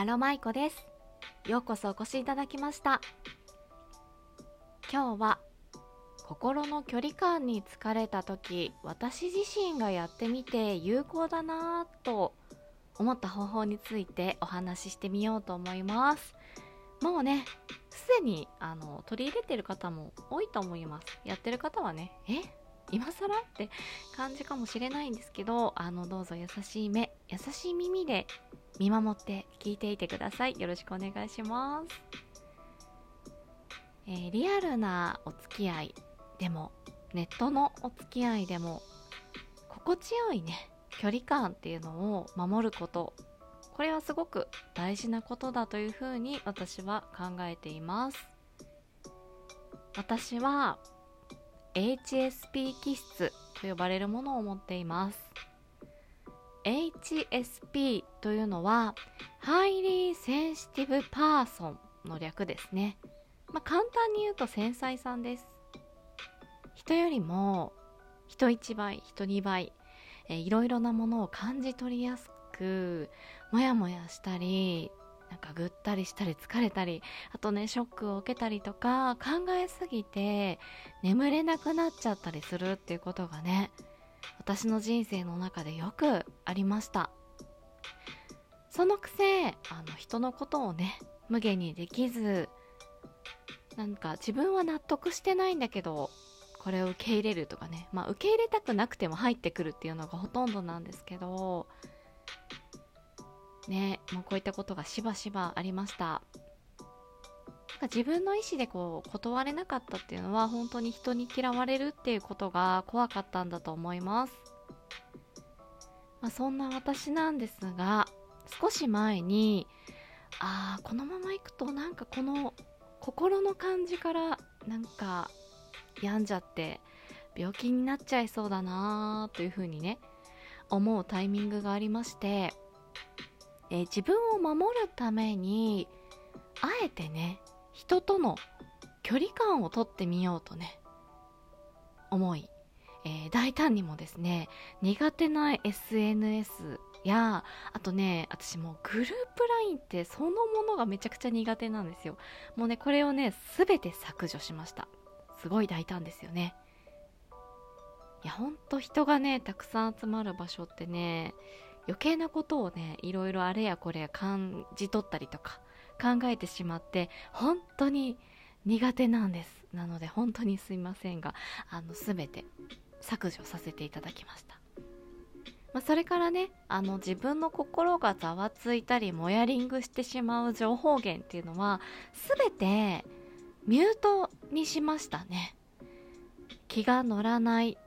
アロマイコです。ようこそお越しいただきました。今日は心の距離感に疲れた時私自身がやってみて有効だなぁと思った方法についてお話ししてみようと思います。もうねすでにあの取り入れてる方も多いと思います。やってる方はねえ？今更？って感じかもしれないんですけどあのどうぞ優しい目優しい耳で見守って聞いていてください。よろしくお願いします、えー、リアルなお付き合いでもネットのお付き合いでも心地よいね距離感っていうのを守ることこれはすごく大事なことだというふうに私は考えています。私は HSP 気質と呼ばれるものを持っています。HSP というのは Highly Sensitive Person の略ですね、まあ、簡単に言うと繊細さんです。人よりも人1倍人2倍、えー、いろいろなものを感じ取りやすくモヤモヤしたりなんかぐったりしたり疲れたりあとねショックを受けたりとか考えすぎて眠れなくなっちゃったりするっていうことがね私の人生の中でよくありました。そのくせあの人のことをね無限にできずなんか自分は納得してないんだけどこれを受け入れるとかね。まあ受け入れたくなくても入ってくるっていうのがほとんどなんですけどねもうこういったことがしばしばありました。か自分の意思でこう断れなかったっていうのは本当に人に嫌われるっていうことが怖かったんだと思います、まあ、そんな私なんですが少し前にああこのままいくとなんかこの心の感じからなんか病んじゃって病気になっちゃいそうだなというふうにね思うタイミングがありましてえー、自分を守るためにあえてね人との距離感をとってみようとね思い、えー、大胆にもですね苦手な SNS やあとね私もうグループ LINE ってそのものがめちゃくちゃ苦手なんですよ。もうねこれをね全て削除しました。すごい大胆ですよね。いやほんと人がねたくさん集まる場所ってね余計なことをねいろいろあれやこれや感じ取ったりとか考えてしまって本当に苦手なんです。なので本当にすいませんがあの全て削除させていただきました、まあ、それからねあの自分の心がざわついたりモヤリングしてしまう情報源っていうのは全てミュートにしましたね。気が乗らない。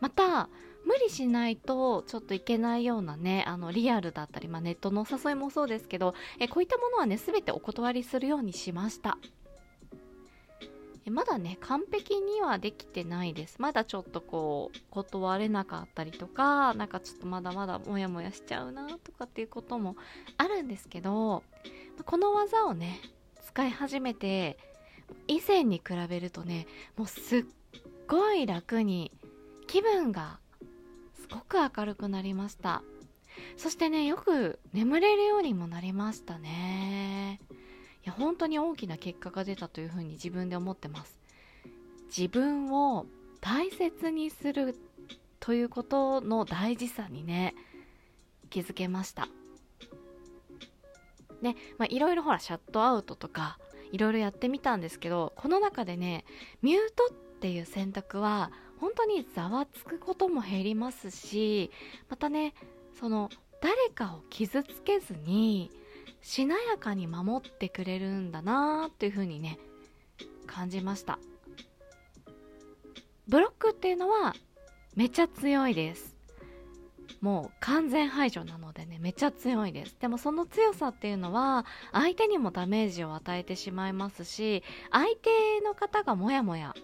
また無理しないとちょっといけないようなねあのリアルだったり、まあ、ネットのお誘いもそうですけどえこういったものはね全てお断りするようにしました。えまだね完璧にはできてないです。まだちょっとこう断れなかったりとかなんかちょっとまだまだモヤモヤしちゃうなとかっていうこともあるんですけどこの技をね使い始めて以前に比べるとねもうすっごい楽に気分がごく明るくなりました。そしてねよく眠れるようにもなりましたね。いや本当に大きな結果が出たというふうに自分で思ってます。自分を大切にするということの大事さにね気づけました。ねまあいろいろほらシャットアウトとかいろいろやってみたんですけどこの中でねミュートっていう選択は本当にざわつくことも減りますしまたねその誰かを傷つけずにしなやかに守ってくれるんだなっていう風にね感じました。ブロックっていうのはめちゃ強いです。もう完全排除なのでねめちゃ強いです。でもその強さっていうのは相手にもダメージを与えてしまいますし相手の方がモヤモヤ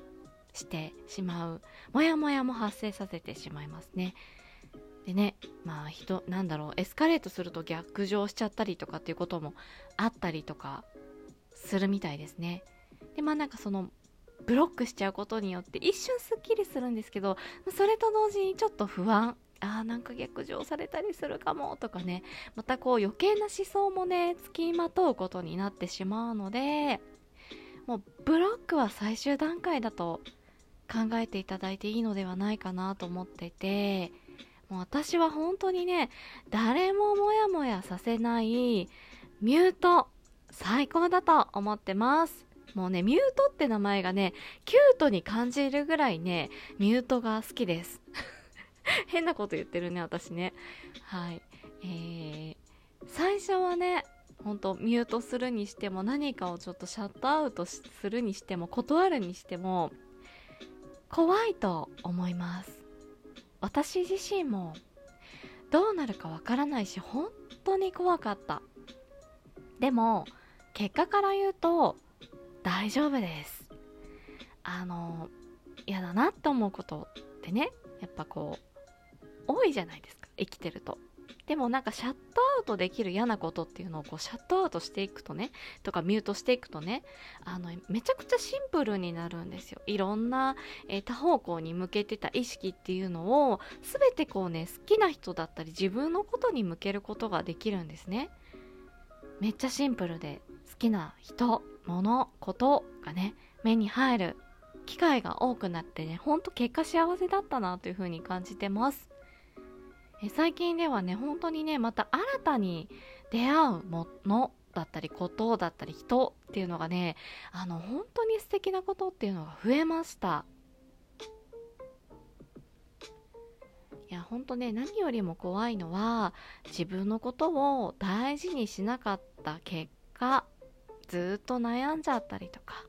してしまう。モヤモヤも発生させてしまいますね。でねまあ人なんだろうエスカレートすると逆上しちゃったりとかっていうこともあったりとかするみたいですね。でまあなんかそのブロックしちゃうことによって一瞬すっきりするんですけどそれと同時にちょっと不安。あーなんか逆上されたりするかもとかね。またこう余計な思想もねつきまとうことになってしまうのでもうブロックは最終段階だと考えていただいていいのではないかなと思っててもう私は本当にね誰もモヤモヤさせないミュート最高だと思ってます。もうねミュートって名前がねキュートに感じるぐらいねミュートが好きです。変なこと言ってるね私ね。はい。えー、最初はね本当ミュートするにしても何かをちょっとシャットアウトするにしても断るにしても怖いと思います。私自身もどうなるかわからないし本当に怖かった。でも結果から言うと大丈夫です。あの嫌だなって思うことってねやっぱこう多いじゃないですか生きてると。でもなんかシャットアウトできる嫌なことっていうのをこうシャットアウトしていくとねとかミュートしていくとねあのめちゃくちゃシンプルになるんですよ。いろんな、えー、多方向に向けてた意識っていうのを全てこうね好きな人だったり自分のことに向けることができるんですね。めっちゃシンプルで好きな人物ことがね目に入る機会が多くなってねほんと結果幸せだったなというふうに感じてます。え最近ではね本当にねまた新たに出会うものだったりことだったり人っていうのがねあの本当に素敵なことっていうのが増えました。いや本当ね何よりも怖いのは自分のことを大事にしなかった結果ずっと悩んじゃったりとか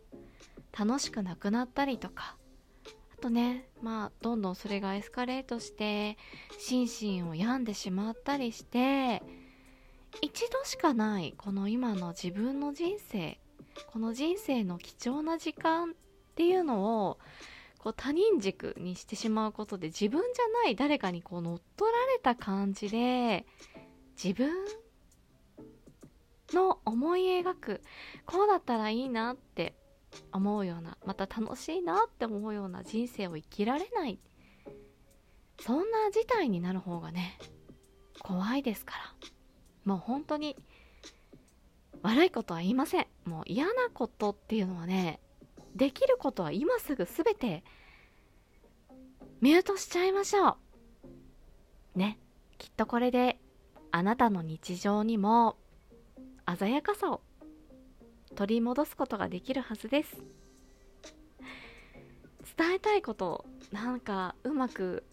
楽しくなくなったりとかとねまあどんどんそれがエスカレートして心身を病んでしまったりして一度しかないこの今の自分の人生この人生の貴重な時間っていうのをこう他人軸にしてしまうことで自分じゃない誰かにこう乗っ取られた感じで自分の思い描くこうだったらいいなって思うようなまた楽しいなって思うような人生を生きられない。そんな事態になる方がね怖いですから。もう本当に悪いことは言いません。もう嫌なことっていうのはねできることは今すぐ全てミュートしちゃいましょう。ねきっとこれであなたの日常にも鮮やかさを取り戻すことができるはずです。伝えたいことなんかうまく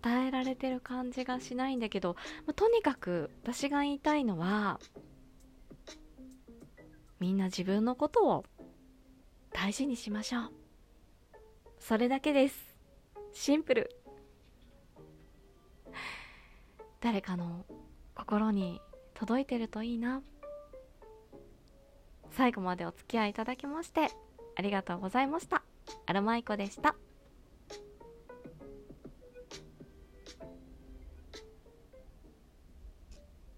伝えられてる感じがしないんだけど、まあ、とにかく私が言いたいのはみんな自分のことを大事にしましょう。それだけです。シンプル。誰かの心に届いてるといいな。最後までお付き合いいただきましてありがとうございました。アロマイコでした。